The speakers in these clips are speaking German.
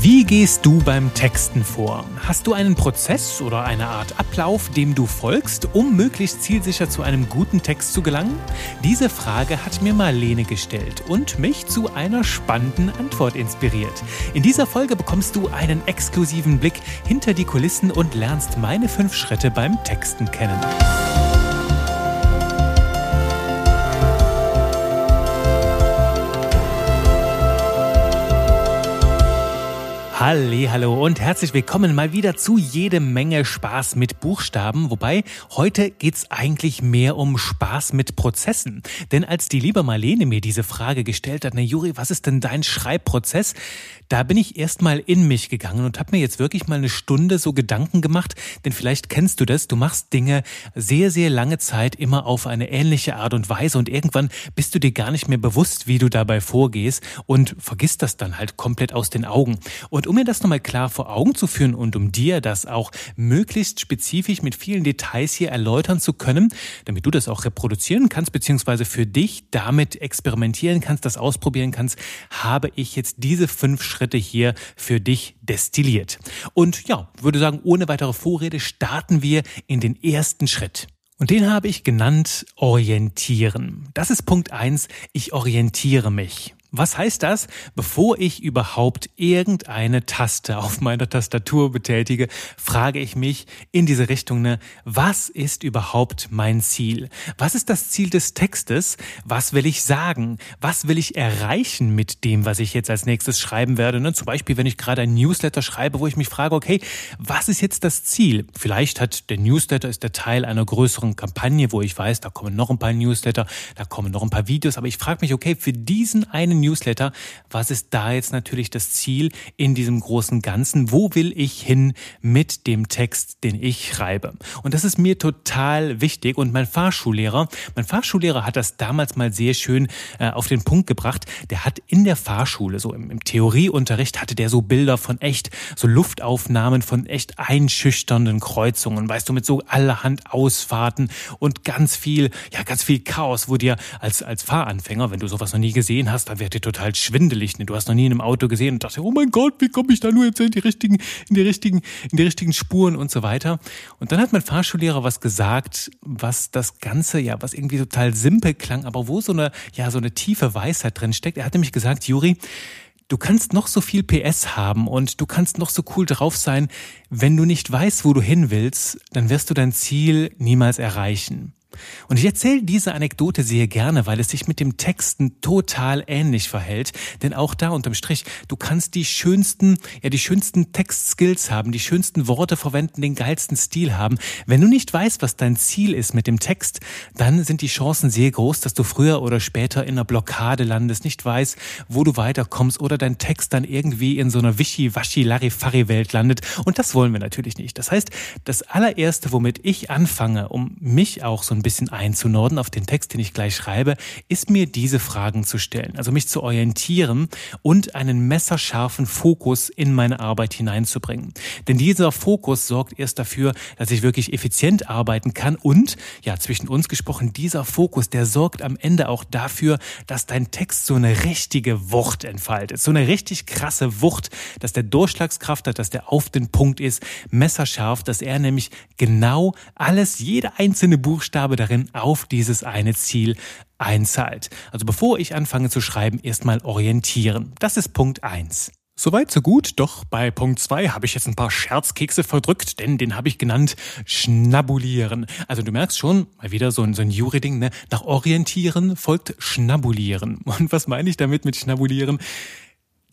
Wie gehst du beim Texten vor? Hast du einen Prozess oder eine Art Ablauf, dem du folgst, um möglichst zielsicher zu einem guten Text zu gelangen? Diese Frage hat mir Marlene gestellt und mich zu einer spannenden Antwort inspiriert. In dieser Folge bekommst du einen exklusiven Blick hinter die Kulissen und lernst meine fünf Schritte beim Texten kennen. Hallo und herzlich willkommen mal wieder zu jede Menge Spaß mit Buchstaben, wobei heute geht's eigentlich mehr um Spaß mit Prozessen. Denn als die liebe Marlene mir diese Frage gestellt hat, na Juri, was ist denn dein Schreibprozess? Da bin ich erstmal in mich gegangen und habe mir jetzt wirklich mal eine Stunde so Gedanken gemacht, denn vielleicht kennst du das, du machst Dinge sehr, sehr lange Zeit immer auf eine ähnliche Art und Weise und irgendwann bist du dir gar nicht mehr bewusst, wie du dabei vorgehst und vergisst das dann halt komplett aus den Augen. Und um mir das nochmal klar vor Augen zu führen und um dir das auch möglichst spezifisch mit vielen Details hier erläutern zu können, damit du das auch reproduzieren kannst, beziehungsweise für dich damit experimentieren kannst, das ausprobieren kannst, habe ich jetzt diese fünf Schritte hier für dich destilliert. Und ja, würde sagen, ohne weitere Vorrede starten wir in den ersten Schritt. Und den habe ich genannt orientieren. Das ist Punkt eins. Ich orientiere mich. Was heißt das? Bevor ich überhaupt irgendeine Taste auf meiner Tastatur betätige, frage ich mich in diese Richtung, ne, was ist überhaupt mein Ziel? Was ist das Ziel des Textes? Was will ich sagen? Was will ich erreichen mit dem, was ich jetzt als nächstes schreiben werde? Ne? Zum Beispiel, wenn ich gerade ein Newsletter schreibe, wo ich mich frage, okay, was ist jetzt das Ziel? Vielleicht hat der Newsletter ist der Teil einer größeren Kampagne, wo ich weiß, da kommen noch ein paar Newsletter, da kommen noch ein paar Videos, aber ich frage mich, okay, für diesen einen Newsletter. Was ist da jetzt natürlich das Ziel in diesem großen Ganzen? Wo will ich hin mit dem Text, den ich schreibe? Und das ist mir total wichtig. Und mein Fahrschullehrer, mein Fahrschullehrer hat das damals mal sehr schön äh, auf den Punkt gebracht. Der hat in der Fahrschule, so im, im Theorieunterricht, hatte der so Bilder von echt, so Luftaufnahmen von echt einschüchternden Kreuzungen, weißt du, mit so allerhand Ausfahrten und ganz viel, ja, ganz viel Chaos, wo dir als, als Fahranfänger, wenn du sowas noch nie gesehen hast, dann wird dir total schwindelig. Du hast noch nie in einem Auto gesehen und dachte, oh mein Gott, wie komme ich da nur jetzt in die richtigen, in die richtigen, in die richtigen Spuren und so weiter. Und dann hat mein Fahrschullehrer was gesagt, was das Ganze, ja, was irgendwie total simpel klang, aber wo so eine, ja, so eine tiefe Weisheit drin steckt. Er hat nämlich gesagt, Juri, Du kannst noch so viel PS haben und du kannst noch so cool drauf sein, wenn du nicht weißt, wo du hin willst, dann wirst du dein Ziel niemals erreichen. Und ich erzähle diese Anekdote sehr gerne, weil es sich mit dem Texten total ähnlich verhält. Denn auch da unterm Strich, du kannst die schönsten, ja, die schönsten Textskills haben, die schönsten Worte verwenden, den geilsten Stil haben. Wenn du nicht weißt, was dein Ziel ist mit dem Text, dann sind die Chancen sehr groß, dass du früher oder später in einer Blockade landest, nicht weißt, wo du weiterkommst oder dein Text dann irgendwie in so einer Wischi-Waschi-Larifari-Welt landet. Und das wollen wir natürlich nicht. Das heißt, das allererste, womit ich anfange, um mich auch so ein bisschen einzunorden auf den Text, den ich gleich schreibe, ist mir diese Fragen zu stellen. Also mich zu orientieren und einen messerscharfen Fokus in meine Arbeit hineinzubringen. Denn dieser Fokus sorgt erst dafür, dass ich wirklich effizient arbeiten kann und, ja, zwischen uns gesprochen, dieser Fokus, der sorgt am Ende auch dafür, dass dein Text so eine richtige Wucht entfaltet. So eine richtig krasse Wucht, dass der Durchschlagskraft hat, dass der auf den Punkt ist, messerscharf, dass er nämlich genau alles, jede einzelne Buchstabe darin auf dieses eine Ziel einzahlt. Also bevor ich anfange zu schreiben, erstmal orientieren. Das ist Punkt eins. Soweit so gut, doch bei Punkt zwei habe ich jetzt ein paar Scherzkekse verdrückt, denn den habe ich genannt Schnabulieren. Also du merkst schon, mal wieder so ein, so ein Jury-Ding, ne? Nach Orientieren folgt Schnabulieren. Und was meine ich damit mit Schnabulieren?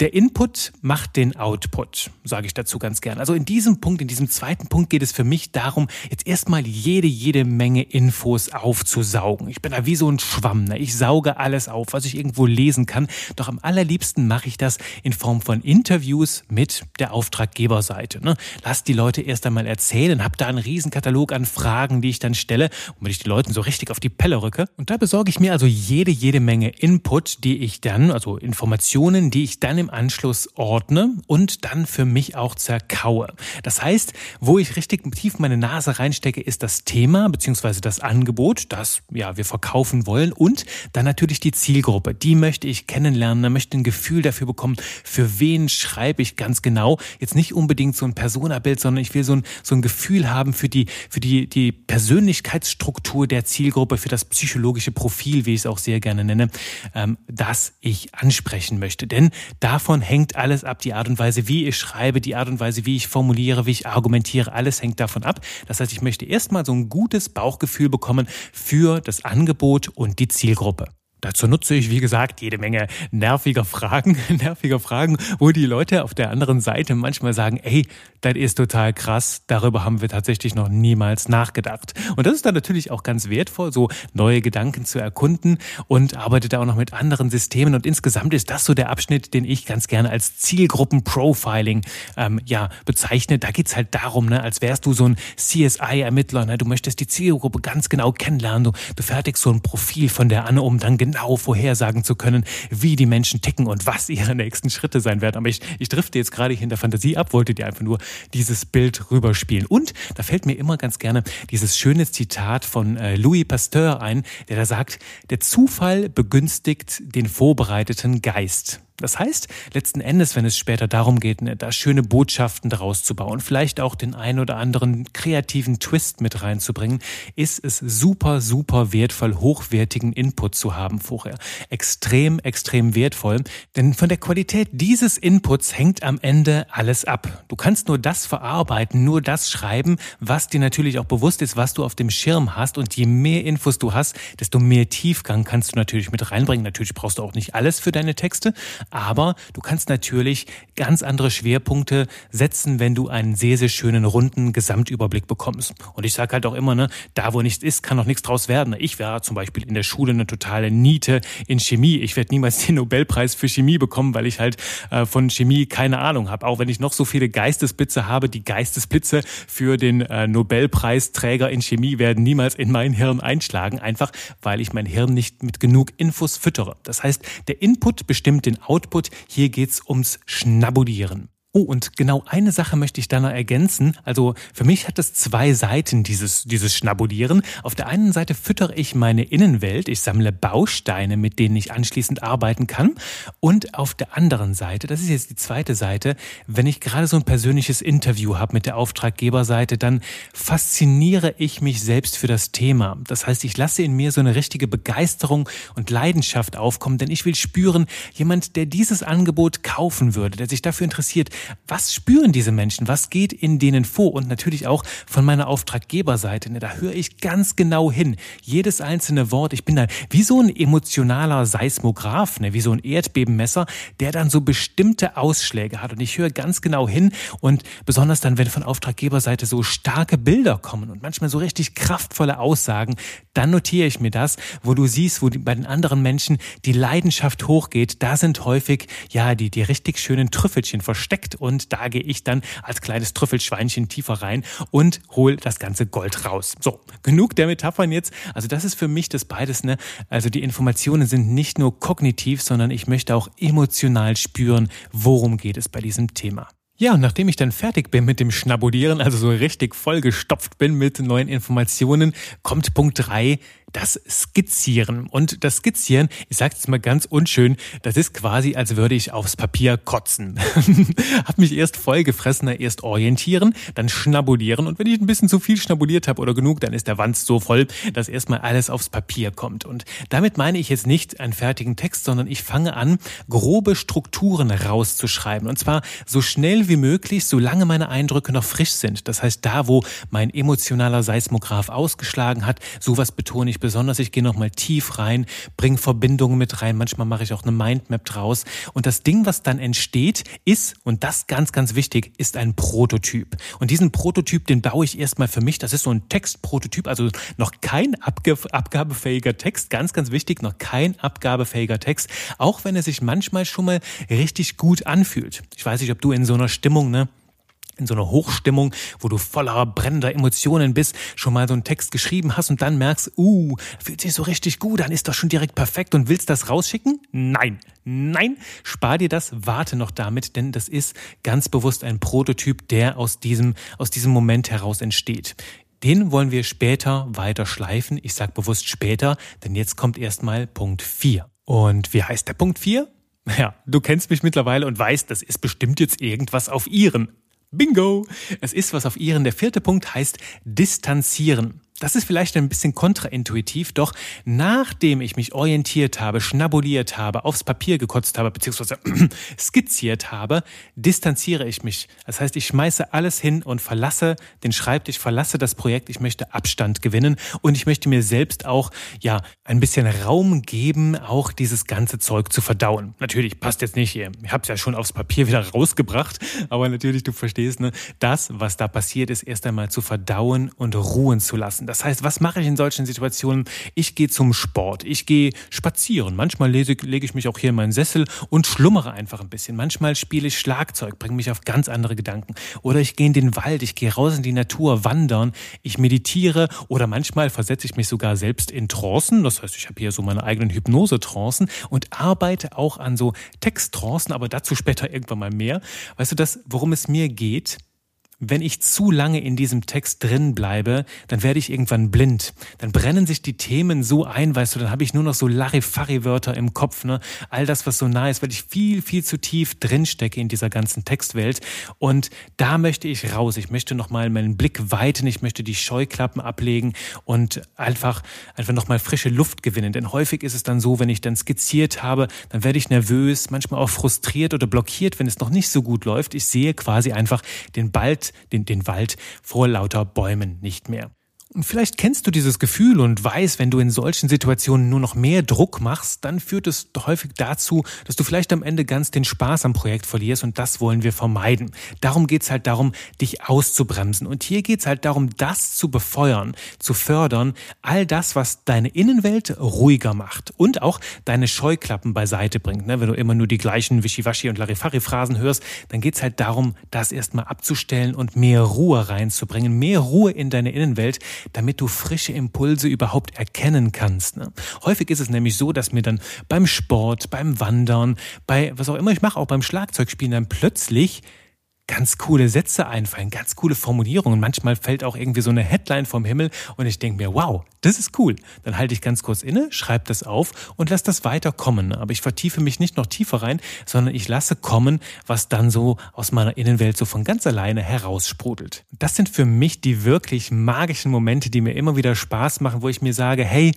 Der Input macht den Output, sage ich dazu ganz gern. Also in diesem Punkt, in diesem zweiten Punkt geht es für mich darum, jetzt erstmal jede, jede Menge Infos aufzusaugen. Ich bin da wie so ein Schwamm. Ne? Ich sauge alles auf, was ich irgendwo lesen kann. Doch am allerliebsten mache ich das in Form von Interviews mit der Auftraggeberseite. Ne? Lass die Leute erst einmal erzählen, hab da einen Riesenkatalog an Fragen, die ich dann stelle, womit ich die Leuten so richtig auf die Pelle rücke. Und da besorge ich mir also jede, jede Menge Input, die ich dann, also Informationen, die ich dann im im Anschluss ordne und dann für mich auch zerkaue. Das heißt, wo ich richtig tief meine Nase reinstecke, ist das Thema bzw. das Angebot, das ja wir verkaufen wollen und dann natürlich die Zielgruppe. Die möchte ich kennenlernen, möchte ein Gefühl dafür bekommen, für wen schreibe ich ganz genau. Jetzt nicht unbedingt so ein Personabild, sondern ich will so ein, so ein Gefühl haben für die, für die, die Persönlichkeitsstruktur der Zielgruppe, für das psychologische Profil, wie ich es auch sehr gerne nenne, ähm, das ich ansprechen möchte. Denn davon hängt alles ab. Die Art und Weise, wie ich schreibe, die Art und Weise, wie ich formuliere, wie ich argumentiere, alles hängt davon ab. Das heißt, ich möchte erstmal so ein gutes Bauchgefühl bekommen für das Angebot und die Zielgruppe. Dazu nutze ich, wie gesagt, jede Menge nerviger Fragen, nerviger Fragen, wo die Leute auf der anderen Seite manchmal sagen, ey, das ist total krass, darüber haben wir tatsächlich noch niemals nachgedacht. Und das ist dann natürlich auch ganz wertvoll, so neue Gedanken zu erkunden und arbeitet auch noch mit anderen Systemen. Und insgesamt ist das so der Abschnitt, den ich ganz gerne als Zielgruppenprofiling ähm, ja, bezeichne. Da geht's halt darum, ne, als wärst du so ein CSI-Ermittler, ne, du möchtest die Zielgruppe ganz genau kennenlernen, du, du fertigst so ein Profil von der an, um dann genau vorhersagen zu können, wie die Menschen ticken und was ihre nächsten Schritte sein werden. Aber ich, ich drifte jetzt gerade in der Fantasie ab, wollte dir einfach nur dieses Bild rüberspielen. Und da fällt mir immer ganz gerne dieses schöne Zitat von äh, Louis Pasteur ein, der da sagt, der Zufall begünstigt den vorbereiteten Geist. Das heißt, letzten Endes, wenn es später darum geht, ne, da schöne Botschaften daraus zu bauen, vielleicht auch den ein oder anderen kreativen Twist mit reinzubringen, ist es super, super wertvoll, hochwertigen Input zu haben vorher. Extrem, extrem wertvoll, denn von der Qualität dieses Inputs hängt am Ende alles ab. Du kannst nur das verarbeiten, nur das schreiben, was dir natürlich auch bewusst ist, was du auf dem Schirm hast und je mehr Infos du hast, desto mehr Tiefgang kannst du natürlich mit reinbringen. Natürlich brauchst du auch nicht alles für deine Texte, aber du kannst natürlich ganz andere Schwerpunkte setzen, wenn du einen sehr, sehr schönen runden Gesamtüberblick bekommst. Und ich sage halt auch immer, ne, da wo nichts ist, kann auch nichts draus werden. Ich wäre zum Beispiel in der Schule eine totale Niete in Chemie. Ich werde niemals den Nobelpreis für Chemie bekommen, weil ich halt äh, von Chemie keine Ahnung habe. Auch wenn ich noch so viele Geistesblitze habe, die Geistesblitze für den äh, Nobelpreisträger in Chemie werden niemals in mein Hirn einschlagen, einfach weil ich mein Hirn nicht mit genug Infos füttere. Das heißt, der Input bestimmt den Output Output. Hier geht's ums Schnabulieren. Oh, und genau eine Sache möchte ich da noch ergänzen. Also für mich hat es zwei Seiten, dieses, dieses Schnabulieren. Auf der einen Seite füttere ich meine Innenwelt, ich sammle Bausteine, mit denen ich anschließend arbeiten kann. Und auf der anderen Seite, das ist jetzt die zweite Seite, wenn ich gerade so ein persönliches Interview habe mit der Auftraggeberseite, dann fasziniere ich mich selbst für das Thema. Das heißt, ich lasse in mir so eine richtige Begeisterung und Leidenschaft aufkommen, denn ich will spüren, jemand, der dieses Angebot kaufen würde, der sich dafür interessiert, was spüren diese Menschen? Was geht in denen vor? Und natürlich auch von meiner Auftraggeberseite. Da höre ich ganz genau hin. Jedes einzelne Wort. Ich bin da wie so ein emotionaler Seismograph, ne, wie so ein Erdbebenmesser, der dann so bestimmte Ausschläge hat. Und ich höre ganz genau hin. Und besonders dann, wenn von Auftraggeberseite so starke Bilder kommen und manchmal so richtig kraftvolle Aussagen, dann notiere ich mir das, wo du siehst, wo bei den anderen Menschen die Leidenschaft hochgeht. Da sind häufig, ja, die, die richtig schönen Trüffelchen versteckt versteckt und da gehe ich dann als kleines Trüffelschweinchen tiefer rein und hole das ganze Gold raus. So, genug der Metaphern jetzt. Also das ist für mich das beides, ne? Also die Informationen sind nicht nur kognitiv, sondern ich möchte auch emotional spüren, worum geht es bei diesem Thema. Ja, und nachdem ich dann fertig bin mit dem Schnabulieren, also so richtig vollgestopft bin mit neuen Informationen, kommt Punkt drei das Skizzieren. Und das Skizzieren, ich sage jetzt mal ganz unschön, das ist quasi, als würde ich aufs Papier kotzen. hab mich erst vollgefressen, erst orientieren, dann schnabulieren. Und wenn ich ein bisschen zu viel schnabuliert habe oder genug, dann ist der Wanz so voll, dass erstmal alles aufs Papier kommt. Und damit meine ich jetzt nicht einen fertigen Text, sondern ich fange an, grobe Strukturen rauszuschreiben. Und zwar so schnell wie möglich, solange meine Eindrücke noch frisch sind. Das heißt, da, wo mein emotionaler Seismograph ausgeschlagen hat, sowas betone ich ich besonders. Ich gehe nochmal tief rein, bringe Verbindungen mit rein. Manchmal mache ich auch eine Mindmap draus. Und das Ding, was dann entsteht, ist, und das ganz, ganz wichtig, ist ein Prototyp. Und diesen Prototyp, den baue ich erstmal für mich. Das ist so ein Textprototyp, also noch kein abgabefähiger Text. Ganz, ganz wichtig, noch kein abgabefähiger Text. Auch wenn er sich manchmal schon mal richtig gut anfühlt. Ich weiß nicht, ob du in so einer Stimmung, ne? In so einer Hochstimmung, wo du voller brennender Emotionen bist, schon mal so einen Text geschrieben hast und dann merkst, uh, fühlt sich so richtig gut, dann ist das schon direkt perfekt und willst das rausschicken? Nein, nein, spar dir das, warte noch damit, denn das ist ganz bewusst ein Prototyp, der aus diesem, aus diesem Moment heraus entsteht. Den wollen wir später weiter schleifen. Ich sag bewusst später, denn jetzt kommt erstmal Punkt 4. Und wie heißt der Punkt 4? Ja, du kennst mich mittlerweile und weißt, das ist bestimmt jetzt irgendwas auf ihren. Bingo! Es ist was auf Ihren. Der vierte Punkt heißt distanzieren. Das ist vielleicht ein bisschen kontraintuitiv, doch nachdem ich mich orientiert habe, schnabuliert habe, aufs Papier gekotzt habe, beziehungsweise skizziert habe, distanziere ich mich. Das heißt, ich schmeiße alles hin und verlasse den Schreibtisch, verlasse das Projekt. Ich möchte Abstand gewinnen und ich möchte mir selbst auch, ja, ein bisschen Raum geben, auch dieses ganze Zeug zu verdauen. Natürlich passt jetzt nicht hier. Ich habe es ja schon aufs Papier wieder rausgebracht, aber natürlich, du verstehst, ne, das, was da passiert ist, erst einmal zu verdauen und ruhen zu lassen. Das heißt, was mache ich in solchen Situationen? Ich gehe zum Sport, ich gehe spazieren. Manchmal lese, lege ich mich auch hier in meinen Sessel und schlummere einfach ein bisschen. Manchmal spiele ich Schlagzeug, bringe mich auf ganz andere Gedanken. Oder ich gehe in den Wald, ich gehe raus in die Natur, wandern, ich meditiere oder manchmal versetze ich mich sogar selbst in Trancen. Das heißt, ich habe hier so meine eigenen Hypnose-Trancen und arbeite auch an so Texttrancen, aber dazu später irgendwann mal mehr. Weißt du das, worum es mir geht? Wenn ich zu lange in diesem Text drin bleibe, dann werde ich irgendwann blind. Dann brennen sich die Themen so ein, weißt du, dann habe ich nur noch so Larifari-Wörter im Kopf, ne? All das, was so nah ist, weil ich viel, viel zu tief drin stecke in dieser ganzen Textwelt. Und da möchte ich raus. Ich möchte nochmal meinen Blick weiten. Ich möchte die Scheuklappen ablegen und einfach, einfach nochmal frische Luft gewinnen. Denn häufig ist es dann so, wenn ich dann skizziert habe, dann werde ich nervös, manchmal auch frustriert oder blockiert, wenn es noch nicht so gut läuft. Ich sehe quasi einfach den Bald den, den Wald vor lauter Bäumen nicht mehr. Und vielleicht kennst du dieses Gefühl und weißt, wenn du in solchen Situationen nur noch mehr Druck machst, dann führt es häufig dazu, dass du vielleicht am Ende ganz den Spaß am Projekt verlierst und das wollen wir vermeiden. Darum geht's halt darum, dich auszubremsen. Und hier geht's halt darum, das zu befeuern, zu fördern, all das, was deine Innenwelt ruhiger macht und auch deine Scheuklappen beiseite bringt. Ne? Wenn du immer nur die gleichen Wischiwaschi und Larifari-Phrasen hörst, dann geht's halt darum, das erstmal abzustellen und mehr Ruhe reinzubringen, mehr Ruhe in deine Innenwelt, damit du frische Impulse überhaupt erkennen kannst. Ne? Häufig ist es nämlich so, dass mir dann beim Sport, beim Wandern, bei was auch immer ich mache, auch beim Schlagzeugspielen dann plötzlich ganz coole Sätze einfallen, ganz coole Formulierungen. Manchmal fällt auch irgendwie so eine Headline vom Himmel und ich denke mir, wow, das ist cool. Dann halte ich ganz kurz inne, schreibe das auf und lasse das weiter kommen. Aber ich vertiefe mich nicht noch tiefer rein, sondern ich lasse kommen, was dann so aus meiner Innenwelt so von ganz alleine heraussprudelt. Das sind für mich die wirklich magischen Momente, die mir immer wieder Spaß machen, wo ich mir sage, hey,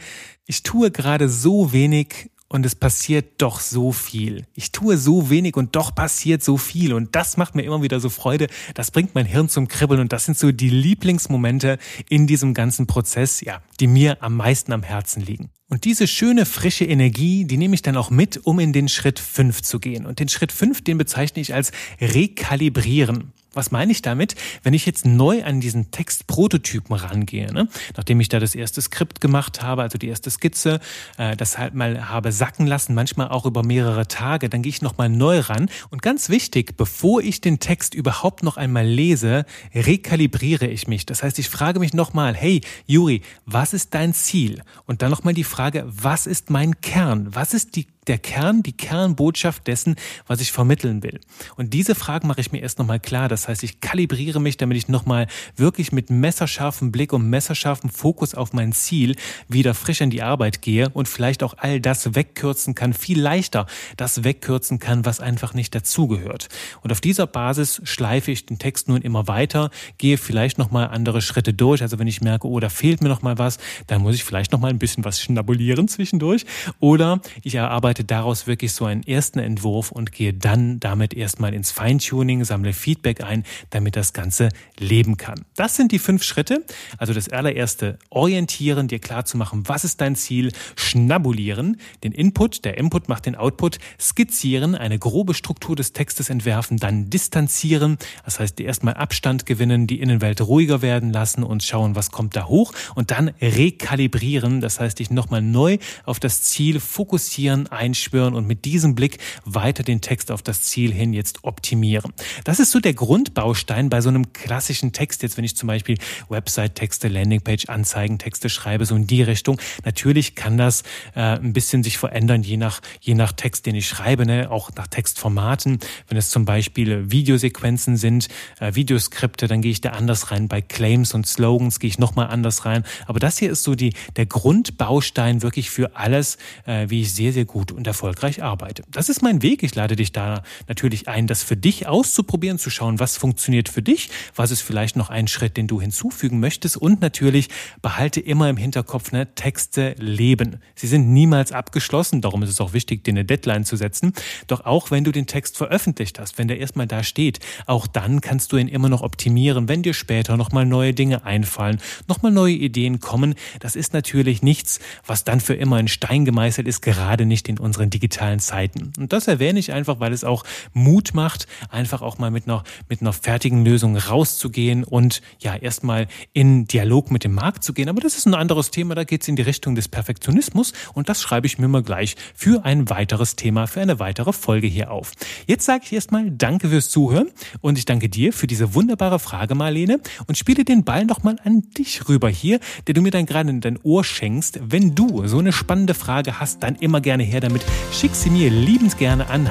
ich tue gerade so wenig und es passiert doch so viel. Ich tue so wenig und doch passiert so viel und das macht mir immer wieder so Freude. Das bringt mein Hirn zum Kribbeln und das sind so die Lieblingsmomente in diesem ganzen Prozess, ja, die mir am meisten am Herzen liegen. Und diese schöne, frische Energie, die nehme ich dann auch mit, um in den Schritt 5 zu gehen. Und den Schritt 5, den bezeichne ich als Rekalibrieren. Was meine ich damit? Wenn ich jetzt neu an diesen Textprototypen rangehe, ne? nachdem ich da das erste Skript gemacht habe, also die erste Skizze, äh, das halt mal habe sacken lassen, manchmal auch über mehrere Tage, dann gehe ich nochmal neu ran. Und ganz wichtig, bevor ich den Text überhaupt noch einmal lese, rekalibriere ich mich. Das heißt, ich frage mich nochmal, hey Juri, was ist dein Ziel? Und dann nochmal die Frage, was ist mein Kern? Was ist die der Kern, die Kernbotschaft dessen, was ich vermitteln will. Und diese Fragen mache ich mir erst nochmal klar. Das heißt, ich kalibriere mich, damit ich nochmal wirklich mit messerscharfem Blick und messerscharfem Fokus auf mein Ziel wieder frisch in die Arbeit gehe und vielleicht auch all das wegkürzen kann, viel leichter das wegkürzen kann, was einfach nicht dazugehört. Und auf dieser Basis schleife ich den Text nun immer weiter, gehe vielleicht nochmal andere Schritte durch. Also wenn ich merke, oh, da fehlt mir nochmal was, dann muss ich vielleicht nochmal ein bisschen was schnabulieren zwischendurch. Oder ich erarbeite arbeite daraus wirklich so einen ersten Entwurf und gehe dann damit erstmal ins Feintuning, sammle Feedback ein, damit das Ganze leben kann. Das sind die fünf Schritte. Also das allererste, orientieren, dir klar zu machen, was ist dein Ziel, schnabulieren, den Input, der Input macht den Output, skizzieren, eine grobe Struktur des Textes entwerfen, dann distanzieren, das heißt, erstmal Abstand gewinnen, die Innenwelt ruhiger werden lassen und schauen, was kommt da hoch und dann rekalibrieren, das heißt, dich nochmal neu auf das Ziel fokussieren, einschwören und mit diesem Blick weiter den Text auf das Ziel hin jetzt optimieren. Das ist so der Grund, Grundbaustein bei so einem klassischen Text. Jetzt, wenn ich zum Beispiel Website-Texte, Landingpage-Anzeigentexte schreibe, so in die Richtung. Natürlich kann das äh, ein bisschen sich verändern, je nach, je nach Text, den ich schreibe, ne? auch nach Textformaten. Wenn es zum Beispiel Videosequenzen sind, äh, Videoskripte, dann gehe ich da anders rein. Bei Claims und Slogans gehe ich nochmal anders rein. Aber das hier ist so die, der Grundbaustein wirklich für alles, äh, wie ich sehr, sehr gut und erfolgreich arbeite. Das ist mein Weg. Ich lade dich da natürlich ein, das für dich auszuprobieren, zu schauen, was funktioniert für dich, was ist vielleicht noch ein Schritt, den du hinzufügen möchtest und natürlich behalte immer im Hinterkopf, ne, Texte leben. Sie sind niemals abgeschlossen, darum ist es auch wichtig, dir eine Deadline zu setzen. Doch auch wenn du den Text veröffentlicht hast, wenn der erstmal da steht, auch dann kannst du ihn immer noch optimieren, wenn dir später nochmal neue Dinge einfallen, nochmal neue Ideen kommen. Das ist natürlich nichts, was dann für immer in Stein gemeißelt ist, gerade nicht in unseren digitalen Zeiten. Und das erwähne ich einfach, weil es auch Mut macht, einfach auch mal mit einer, mit einer fertigen Lösung rauszugehen und ja, erstmal in Dialog mit dem Markt zu gehen. Aber das ist ein anderes Thema, da geht es in die Richtung des Perfektionismus und das schreibe ich mir mal gleich für ein weiteres Thema, für eine weitere Folge hier auf. Jetzt sage ich erstmal Danke fürs Zuhören und ich danke dir für diese wunderbare Frage, Marlene, und spiele den Ball nochmal an dich rüber hier, der du mir dann gerade in dein Ohr schenkst. Wenn du so eine spannende Frage hast, dann immer gerne her damit. Schick sie mir liebend gerne an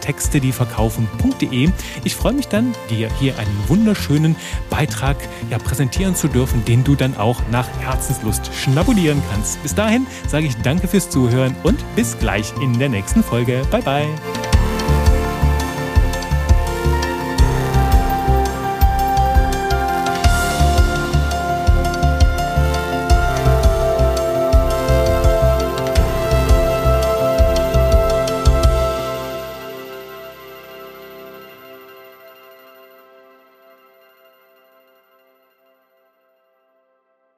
textedieverkaufen.de. Ich freue mich dann, dir hier einen wunderschönen Beitrag ja, präsentieren zu dürfen, den du dann auch nach Herzenslust schnabulieren kannst. Bis dahin sage ich danke fürs Zuhören und bis gleich in der nächsten Folge. Bye bye.